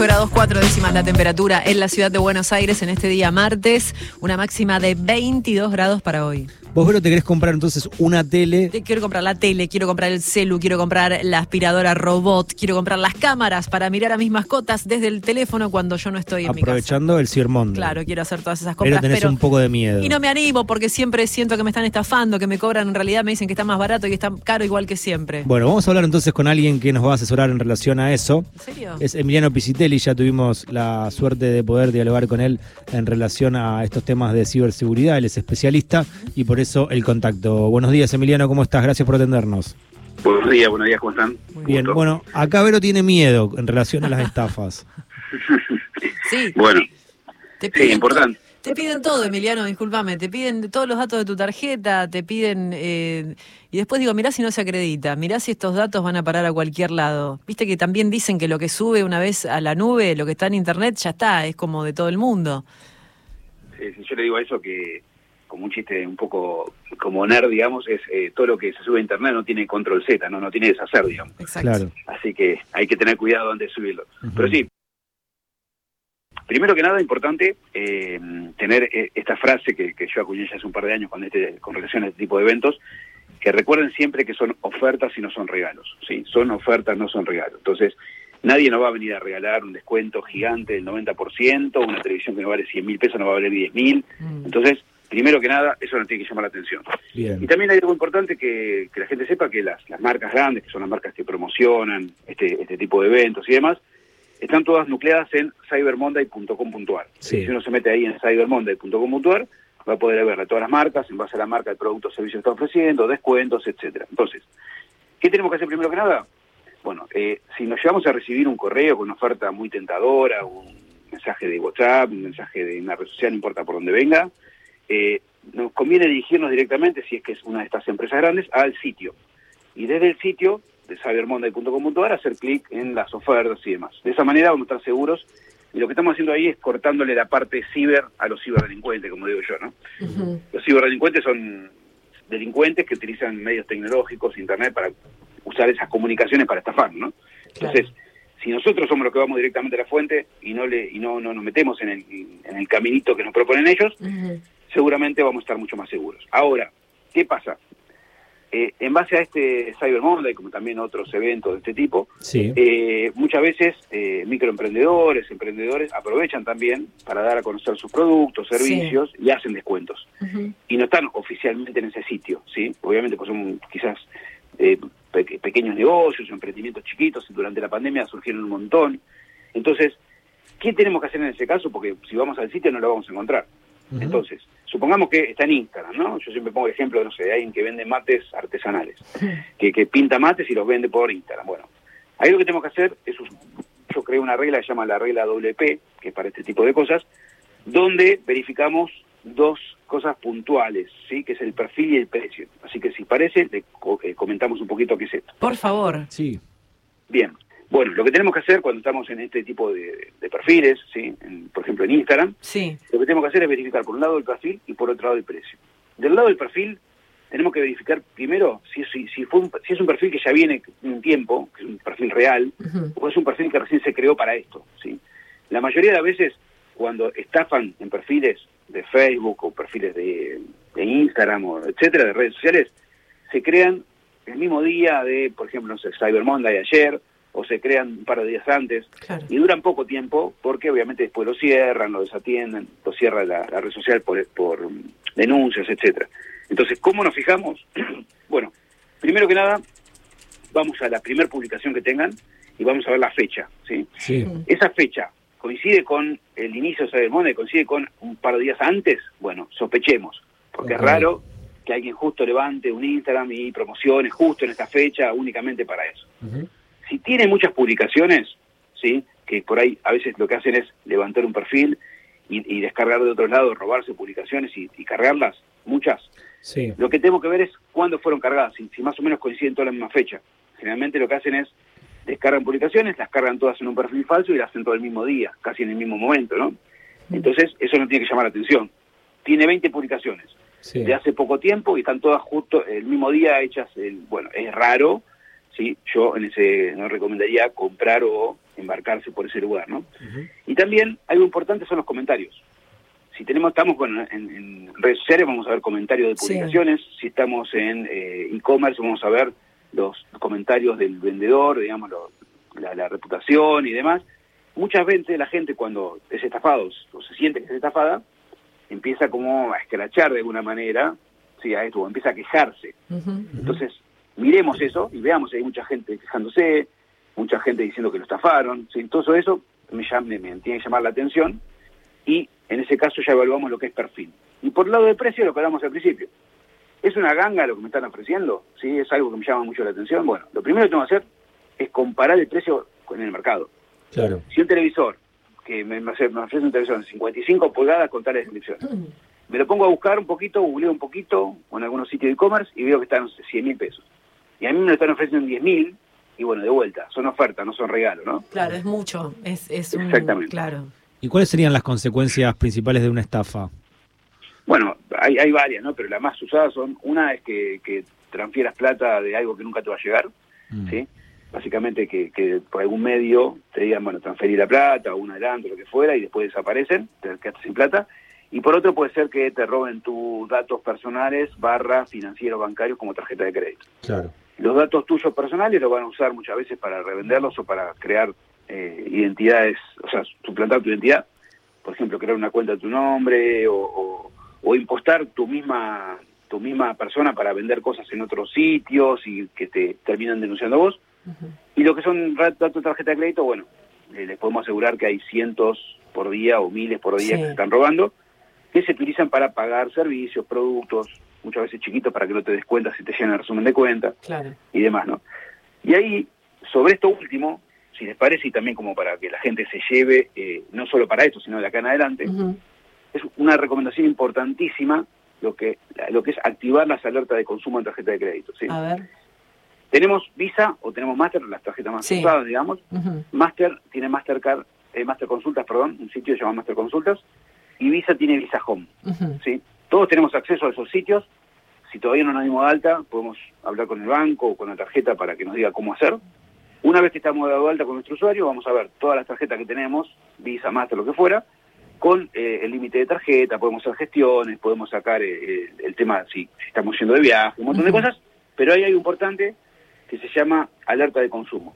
18 grados 4 décimas la temperatura en la ciudad de Buenos Aires en este día martes, una máxima de 22 grados para hoy. Vos, Vero, te querés comprar entonces una tele. Te- Quiero comprar la tele, quiero comprar el celu, quiero comprar la aspiradora robot, quiero comprar las cámaras para mirar a mis mascotas desde el teléfono cuando yo no estoy en mi casa. aprovechando el Monday. Claro, quiero hacer todas esas Pero compras, tenés pero un poco de miedo. y no me animo porque siempre siento que me están estafando, que me cobran en realidad me dicen que está más barato y está caro igual que siempre. Bueno, vamos a hablar entonces con alguien que nos va a asesorar en relación a eso. ¿En serio? Es Emiliano Pisitelli, ya tuvimos la suerte de poder dialogar con él en relación a estos temas de ciberseguridad, él es especialista y por eso el contacto. Buenos días Emiliano, ¿cómo estás? Gracias por atendernos. Buenos días, buenos días, ¿cómo están? Bien, Gusto. bueno, acá Vero tiene miedo en relación a las estafas. Sí, Bueno, te sí, importante. te piden todo, Emiliano, discúlpame, te piden todos los datos de tu tarjeta, te piden... eh, y después digo, mirá si no se acredita, mirá si estos datos van a parar a cualquier lado. Viste que también dicen que lo que sube una vez a la nube, lo que está en internet, ya está, es como de todo el mundo. Sí, sí, yo le digo a eso que, como un chiste un poco como nerd, digamos, es eh, todo lo que se sube a internet no tiene control Z, no, no tiene deshacer, digamos. Exacto. Claro. Así que hay que tener cuidado antes de subirlo. Pero sí, primero que nada, importante eh, tener eh, esta frase que, que yo acuñé ya hace un par de años con, este, con relación a este tipo de eventos, que recuerden siempre que son ofertas y no son regalos. ¿sí? Son ofertas, no son regalos. Entonces, nadie nos va a venir a regalar un descuento gigante del 90%, una televisión que no vale 100 mil pesos no va a valer 10 mil. Mm. Entonces, primero que nada, eso nos tiene que llamar la atención. Y también hay algo importante que, que la gente sepa que las, las marcas grandes, que son las marcas que promocionan este, este tipo de eventos y demás, están todas nucleadas en cybermonday.com.ar. Sí. Si uno se mete ahí en cybermonday.com.ar, va a poder ver a todas las marcas, en base a la marca, el producto o servicio que está ofreciendo, descuentos, etcétera. Entonces, ¿qué tenemos que hacer primero que nada? Bueno, eh, si nos llevamos a recibir un correo con una oferta muy tentadora, un mensaje de WhatsApp, un mensaje de una red social, no importa por dónde venga, eh, nos conviene dirigirnos directamente, si es que es una de estas empresas grandes, al sitio. Y desde el sitio de cybermonday.com.ar hacer clic en las ofertas y demás. De esa manera vamos a estar seguros y lo que estamos haciendo ahí es cortándole la parte ciber a los ciberdelincuentes, como digo yo, ¿no? Ujú. Los ciberdelincuentes son delincuentes que utilizan medios tecnológicos, internet, para usar esas comunicaciones para estafar, ¿no? Entonces, si nosotros somos los que vamos directamente a la fuente y no le y no, no nos metemos en el, en el caminito que nos proponen ellos. Seguramente vamos a estar mucho más seguros. Ahora, ¿qué pasa? Eh, en base a este Cyber Monday, como también otros eventos de este tipo, Sí. eh, muchas veces eh, microemprendedores, emprendedores aprovechan también para dar a conocer sus productos, Sí. servicios y hacen descuentos. Y no están oficialmente en ese sitio, ¿sí? Obviamente pues son quizás eh, pe- pequeños negocios, emprendimientos chiquitos, y durante la pandemia surgieron un montón. Entonces, ¿qué tenemos que hacer en ese caso? Porque si vamos al sitio no lo vamos a encontrar. Entonces, supongamos que está en Instagram, ¿no? Yo siempre pongo el ejemplo, no sé, de alguien que vende mates artesanales, que, que pinta mates y los vende por Instagram. Bueno, ahí lo que tenemos que hacer es, yo creo una regla que se llama la regla WP, que es para este tipo de cosas, donde verificamos dos cosas puntuales, ¿sí? Que es el perfil y el precio. Así que si parece, le co- eh, comentamos un poquito qué es esto. Por favor. Sí. Bien. Bueno, lo que tenemos que hacer cuando estamos en este tipo de, de perfiles, ¿sí? En- por ejemplo en Instagram, Sí. lo que tenemos que hacer es verificar por un lado el perfil y por otro lado el precio. Del lado del perfil, tenemos que verificar primero si, si, si, fue un- si es un perfil que ya viene un tiempo, que es un perfil real, o es un perfil que recién se creó para esto. ¿sí? La mayoría de las veces, cuando estafan en perfiles de Facebook o perfiles de, de Instagram, o etcétera, de redes sociales, se crean el mismo día de, por ejemplo, no sé, Cyber Monday de ayer, o se crean un par de días antes, Claro. y duran poco tiempo porque obviamente después lo cierran, lo desatienden, lo cierra la, la red social por, por denuncias, etcétera. Entonces, ¿cómo nos fijamos? bueno, primero que nada, vamos a la primera publicación que tengan y vamos a ver la fecha, ¿sí? Sí. Esa fecha coincide con el inicio de Cyber Monday, coincide con un par de días antes, bueno, sospechemos, porque es raro que alguien justo levante un Instagram y promocione justo en esta fecha únicamente para eso. Si tiene muchas publicaciones, sí, que por ahí a veces lo que hacen es levantar un perfil y, y descargar de otros lados, robarse publicaciones y, y cargarlas, muchas. Sí. Lo que tengo que ver es cuándo fueron cargadas, si, si más o menos coinciden todas la misma fecha. Generalmente lo que hacen es descargan publicaciones, las cargan todas en un perfil falso y las hacen todo el mismo día, casi en el mismo momento, ¿no? Entonces, eso no tiene que llamar la atención. Tiene 20 publicaciones Sí. de hace poco tiempo y están todas justo el mismo día hechas. El, bueno, es raro ¿sí? yo en ese no recomendaría comprar o embarcarse por ese lugar. ¿no? Y también algo importante son los comentarios. Si tenemos, estamos con, en, redes sociales, vamos a ver comentarios de publicaciones. Si estamos en eh, e-commerce, vamos a ver los comentarios del vendedor, digamos, la, la, reputación y demás. Muchas veces la gente cuando es estafado o se siente que es estafada, empieza como a escrachar de alguna manera, sí, a esto, o empieza a quejarse. Entonces, miremos eso y veamos, hay mucha gente quejándose, mucha gente diciendo que lo estafaron, ¿sí? todo eso me, llame, me tiene que llamar la atención y en ese caso ya evaluamos lo que es perfil. Y por el lado de precio, lo que hablamos al principio. ¿Es una ganga lo que me están ofreciendo? ¿Sí? ¿Es algo que me llama mucho la atención? Bueno, lo primero que tengo que hacer es comparar el precio con el mercado. Claro. Si un televisor, que me, me ofrece un televisor de 55 pulgadas con tales descripciones, me lo pongo a buscar un poquito, googleo un poquito, en algunos sitios de e-commerce y veo que están 100 mil pesos. Y a mí me lo están ofreciendo en 10 mil, y bueno, de vuelta, son ofertas, no son regalos, ¿no? Claro, es mucho, es, es un... Exactamente. Claro. ¿Y cuáles serían las consecuencias principales de una estafa? Bueno, hay, hay varias, ¿no? Pero las más usadas son, una es que, que transfieras plata de algo que nunca te va a llegar, Mm. ¿sí? Básicamente que, que por algún medio te digan, bueno, transferir la plata o un adelanto, lo que fuera, y después desaparecen, te quedaste sin plata. Y por otro puede ser que te roben tus datos personales barra financieros bancarios como tarjeta de crédito. Claro. Los datos tuyos personales los van a usar muchas veces para revenderlos o para crear eh, identidades, o sea, suplantar tu identidad. Por ejemplo, crear una cuenta de tu nombre o, o, o impostar tu misma tu misma persona para vender cosas en otros sitios y que te terminan denunciando a vos. Y lo que son datos de tarjeta de crédito, bueno, eh, les podemos asegurar que hay cientos por día o miles por día Sí. que se están robando, que se utilizan para pagar servicios, productos, muchas veces chiquitos para que no te des cuenta si te llenan el resumen de cuenta Claro. y demás, ¿no? Y ahí, sobre esto último, si les parece, y también como para que la gente se lleve, eh, no solo para esto, sino de acá en adelante, es una recomendación importantísima lo que, lo que es activar las alertas de consumo en tarjeta de crédito. ¿sí? A ver. Tenemos Visa o tenemos Master, las tarjetas más Sí. usadas, digamos. Master tiene Mastercard, eh, Master Consultas, perdón, un sitio que se llama Master Consultas, y Visa tiene Visa Home. ¿sí? Todos tenemos acceso a esos sitios. Si todavía no nos dimos de alta, podemos hablar con el banco o con la tarjeta para que nos diga cómo hacer. Una vez que estamos dado alta con nuestro usuario, vamos a ver todas las tarjetas que tenemos, Visa, Master, lo que fuera, con eh, el límite de tarjeta, podemos hacer gestiones, podemos sacar eh, eh, el tema si, si estamos yendo de viaje, un montón de cosas, pero hay algo importante que se llama alerta de consumo.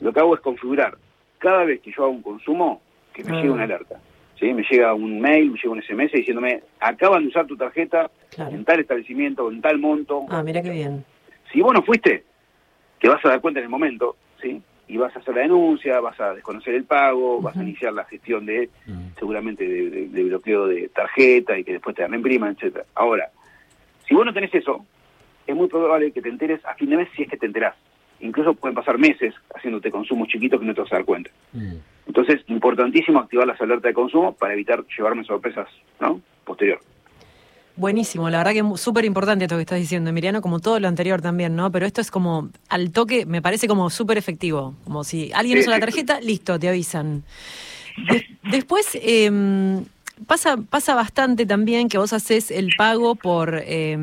Lo que hago es configurar cada vez que yo hago un consumo, que me Ah. llegue una alerta. ¿Sí? Me llega un mail, me llega un SMS diciéndome, acaban de usar tu tarjeta Claro. en tal establecimiento, en tal monto. Ah, mira qué bien. Si vos no fuiste, te vas a dar cuenta en el momento, ¿sí? Y vas a hacer la denuncia, vas a desconocer el pago, vas a iniciar la gestión de, Mm. seguramente, de, de- de bloqueo de tarjeta y que después te dan en prima, etcétera. Ahora, si vos no tenés eso, es muy probable que te enteres a fin de mes si es que te enterás. Incluso pueden pasar meses haciéndote consumos chiquitos que no te vas a dar cuenta. Mm. Entonces, importantísimo activar las alertas de consumo para evitar llevarme sorpresas, ¿no? Posterior. Buenísimo, la verdad que es súper importante esto que estás diciendo, Emiliano, como todo lo anterior también, ¿no? Pero esto es como al toque, me parece como súper efectivo. Como si alguien Sí, usa la tarjeta, listo, te avisan. De- después eh, pasa, pasa bastante también que vos haces el pago por, eh,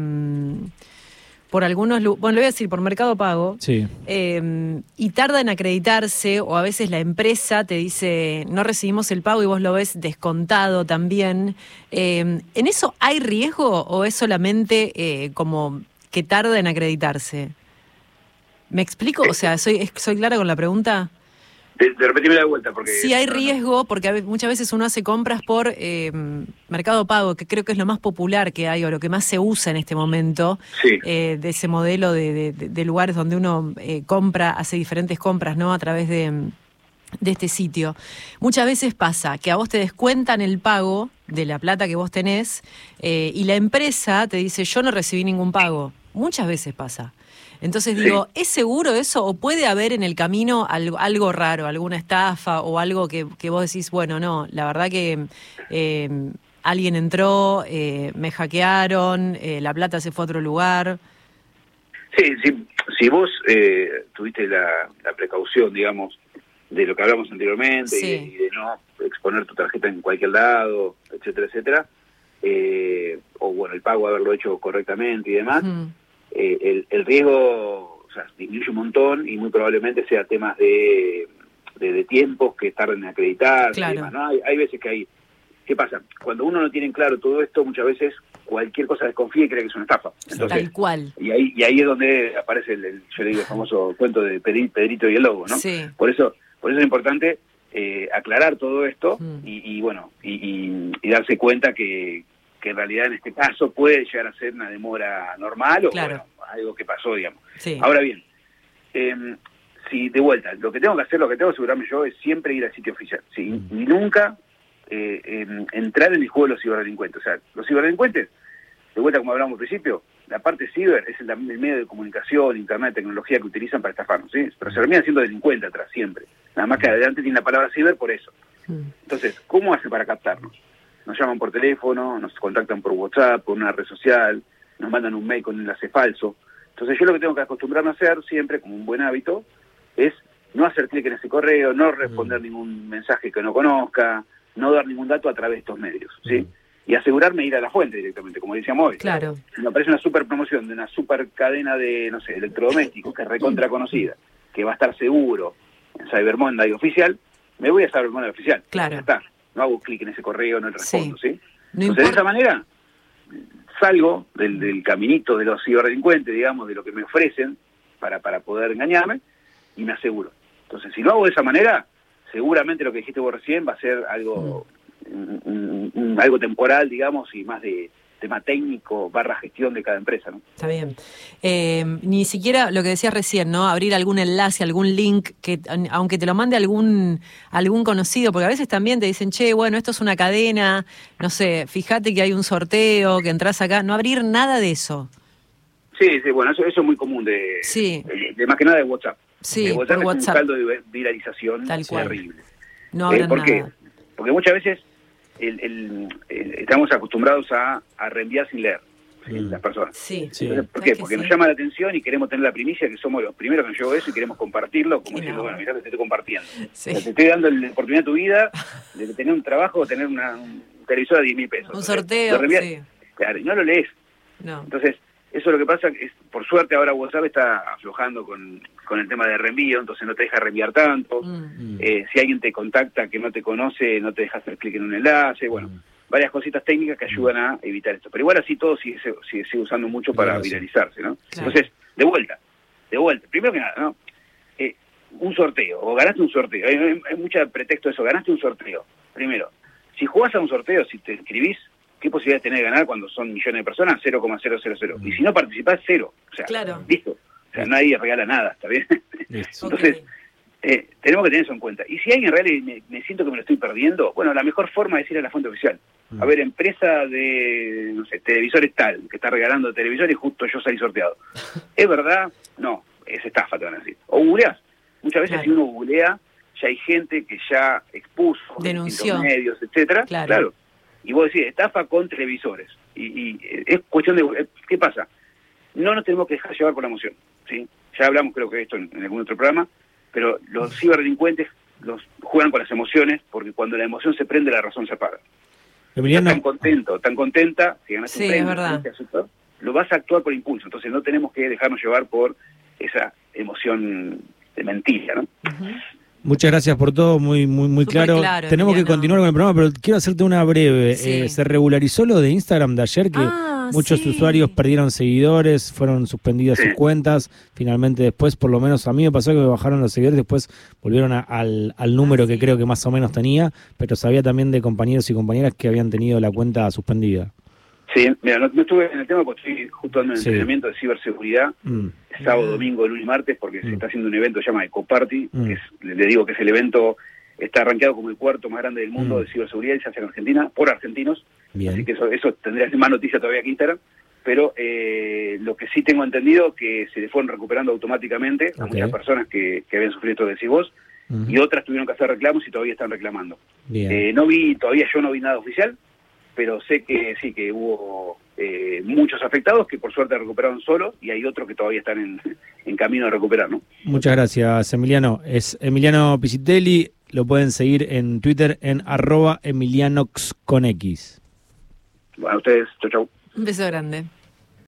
por algunos, bueno, le voy a decir, por Mercado Pago. Sí. Eh, y tarda en acreditarse o a veces la empresa te dice no recibimos el pago y vos lo ves descontado también. Eh, ¿En eso hay riesgo o es solamente eh, como que tarda en acreditarse? ¿Me explico? O sea, ¿soy, soy clara con la pregunta? De, de repetirme de vuelta, porque... Sí hay riesgo porque muchas veces uno hace compras por eh, Mercado Pago, que creo que es lo más popular que hay o lo que más se usa en este momento Sí, eh, de ese modelo de, de- de- de lugares donde uno eh, compra, hace diferentes compras, ¿no? A través de, de este sitio. Muchas veces pasa que a vos te descuentan el pago de la plata que vos tenés y la empresa te dice, yo no recibí ningún pago. Muchas veces pasa. Entonces digo, ¿es seguro eso o puede haber en el camino algo, algo raro, alguna estafa o algo que, que vos decís, bueno, no, la verdad que eh, alguien entró, eh, me hackearon, eh, la plata se fue a otro lugar? sí, sí, si vos eh, tuviste la, la precaución, digamos, de lo que hablamos anteriormente Sí. y, de, y de no exponer tu tarjeta en cualquier lado, etcétera, etcétera, eh, o bueno, el pago haberlo hecho correctamente y demás. Eh, el, el riesgo, o sea, disminuye un montón y muy probablemente sea temas de, de, tiempos que tarden en acreditar. Claro. ¿no? Hay, hay veces que hay... ¿Qué pasa? Cuando uno no tiene en claro todo esto, muchas veces cualquier cosa desconfía y cree que es una estafa. Entonces, Tal cual. Y ahí, y ahí es donde aparece el, el- yo le digo, el famoso cuento de Pedri- Pedrito y el lobo, ¿no? Sí. Por eso, por eso es importante eh, aclarar todo esto Mm. y, y, bueno, y, y- y darse cuenta que, que en realidad en este caso puede llegar a ser una demora normal o Claro. bueno, algo que pasó, digamos. Sí. Ahora bien, eh, si de vuelta, lo que tengo que hacer, lo que tengo que asegurarme yo es siempre ir al sitio oficial, ¿sí? Mm. y nunca eh, em, entrar en el juego de los ciberdelincuentes. O sea, los ciberdelincuentes, de vuelta como hablamos al principio, la parte ciber es el, el medio de comunicación, internet, tecnología que utilizan para estafarnos, ¿sí? Pero se termina siendo delincuente atrás siempre. Nada más que adelante tiene la palabra ciber por eso. Mm. Entonces, ¿cómo hace para captarnos? Nos llaman por teléfono, nos contactan por WhatsApp, por una red social, nos mandan un mail con un enlace falso. Entonces yo lo que tengo que acostumbrarme a hacer siempre, como un buen hábito, es no hacer clic en ese correo, no responder ningún mensaje que no conozca, no dar ningún dato a través de estos medios, ¿sí? Mm. Y asegurarme de ir a la fuente directamente, como decíamos hoy. Claro. Si me aparece una super promoción de una super cadena de, no sé, electrodomésticos que es recontra conocida, que va a estar seguro en Cyber Monday oficial, me voy a Cyber Monday oficial. Claro. Ya está. No hago clic en ese correo, no le respondo, ¿sí? No Entonces, de esa manera, salgo del, del caminito de los ciberdelincuentes, digamos, de lo que me ofrecen para, para poder engañarme, y me aseguro. Entonces, si lo hago de esa manera, seguramente lo que dijiste vos recién va a ser algo, un- un- un- algo temporal, digamos, y más de tema técnico barra gestión de cada empresa, ¿no? Está bien. Eh, ni siquiera lo que decías recién, ¿no? Abrir algún enlace, algún link, que aunque te lo mande algún, algún conocido, porque a veces también te dicen, che, bueno, esto es una cadena, no sé, fíjate que hay un sorteo, que entras acá. No abrir nada de eso. Sí, sí, bueno, eso, eso es muy común de, Sí. de, de más que nada de WhatsApp. Sí, De WhatsApp por es WhatsApp. un caldo de viralización Tal cual. terrible. No Eh, ¿Por qué? Porque muchas veces el- el- el- estamos acostumbrados a, a reenviar sin leer ¿sí? Mm. las personas. Sí. Entonces, ¿Por ¿Sabes qué? que Porque sí? nos llama la atención y queremos tener la primicia que somos los primeros que nos llegó eso y queremos compartirlo como Y diciendo, no. bueno, mirá te estoy compartiendo. Sí. O sea, te estoy dando la oportunidad de tu vida de tener un trabajo o tener una, un televisor a 10 mil pesos. Un sorteo, sí. Claro, y no lo lees. No. Entonces, eso lo que pasa es, por suerte ahora WhatsApp está aflojando con, con el tema de reenvío, entonces no te deja reenviar tanto. Mm. Mm. Eh, si alguien te contacta que no te conoce, no te deja hacer clic en un enlace, bueno, Mm. varias cositas técnicas que ayudan a evitar esto. Pero igual así todo sigue, sigue, sigue usando mucho para Claro, viralizarse, ¿no? Claro. Entonces, de vuelta, de vuelta. Primero que nada, ¿no? Eh, un sorteo, o ganaste un sorteo, hay, hay, hay mucho pretexto de eso, ganaste un sorteo. Primero, si jugás a un sorteo, si te inscribís, ¿qué posibilidad tenés de ganar cuando son millones de personas? 0,000. Y si no participás, cero. O sea, Claro. listo. O sea, nadie regala nada, ¿está bien? Listo. Entonces, eh, tenemos que tener eso en cuenta. Y si alguien realmente me, me siento que me lo estoy perdiendo, bueno, la mejor forma es ir a la fuente oficial. A ver, empresa de, no sé, televisores tal, que está regalando televisores y justo yo salí sorteado. ¿Es verdad? No, es estafa, te van a decir. O googleás. Muchas veces Claro. si uno googlea, ya hay gente que ya expuso en Denunció. distintos medios, etcétera. Claro. Y vos decís, estafa con televisores. Y, y, eh, es cuestión de... eh, ¿Qué pasa? No nos tenemos que dejar llevar por la emoción, ¿sí? Ya hablamos, creo que de esto en, en algún otro programa, pero los ciberdelincuentes los juegan con las emociones porque cuando la emoción se prende, la razón se apaga. Emiliano, Estás tan contento, tan contenta, que ganaste Sí, un premio, es verdad. ganaste azúcar, lo vas a actuar por impulso. Entonces no tenemos que dejarnos llevar por esa emoción de mentira, ¿no? Ujú. Muchas gracias por todo, muy muy muy claro. claro, Tenemos que continuar con el programa, pero quiero hacerte una breve. Sí. Eh, se regularizó lo de Instagram de ayer que Ah, muchos sí. usuarios perdieron seguidores, fueron suspendidas Sí. sus cuentas. Finalmente después, por lo menos a mí me pasó que me bajaron los seguidores, después volvieron a- al, al número Ah, que sí. creo que más o menos tenía, pero sabía también de compañeros y compañeras que habían tenido la cuenta suspendida. Sí, mira, no, no estuve en el tema porque estoy justo dando un Sí. entrenamiento de ciberseguridad Mm. sábado, Ah. domingo, lunes y martes, porque se Mm. está haciendo un evento que se llama Ecoparty, Mm. que es, le digo que es el evento, está arranqueado como el cuarto más grande del mundo Mm. de ciberseguridad y se hace en Argentina, por argentinos, Bien. así que eso, eso tendría más noticia todavía que Instagram, pero eh, lo que sí tengo entendido que se le fueron recuperando automáticamente a muchas personas que, que habían sufrido esto que decís vos, y otras tuvieron que hacer reclamos y todavía están reclamando. Eh, no vi, todavía yo no vi nada oficial, pero sé que sí, que hubo eh, muchos afectados que por suerte recuperaron solos y hay otros que todavía están en, en camino de recuperar, ¿no? Muchas gracias, Emiliano. Es Emiliano Pisitelli. Lo pueden seguir en Twitter en arroba emilianox con X. Bueno, a ustedes, chau chau. Un beso grande.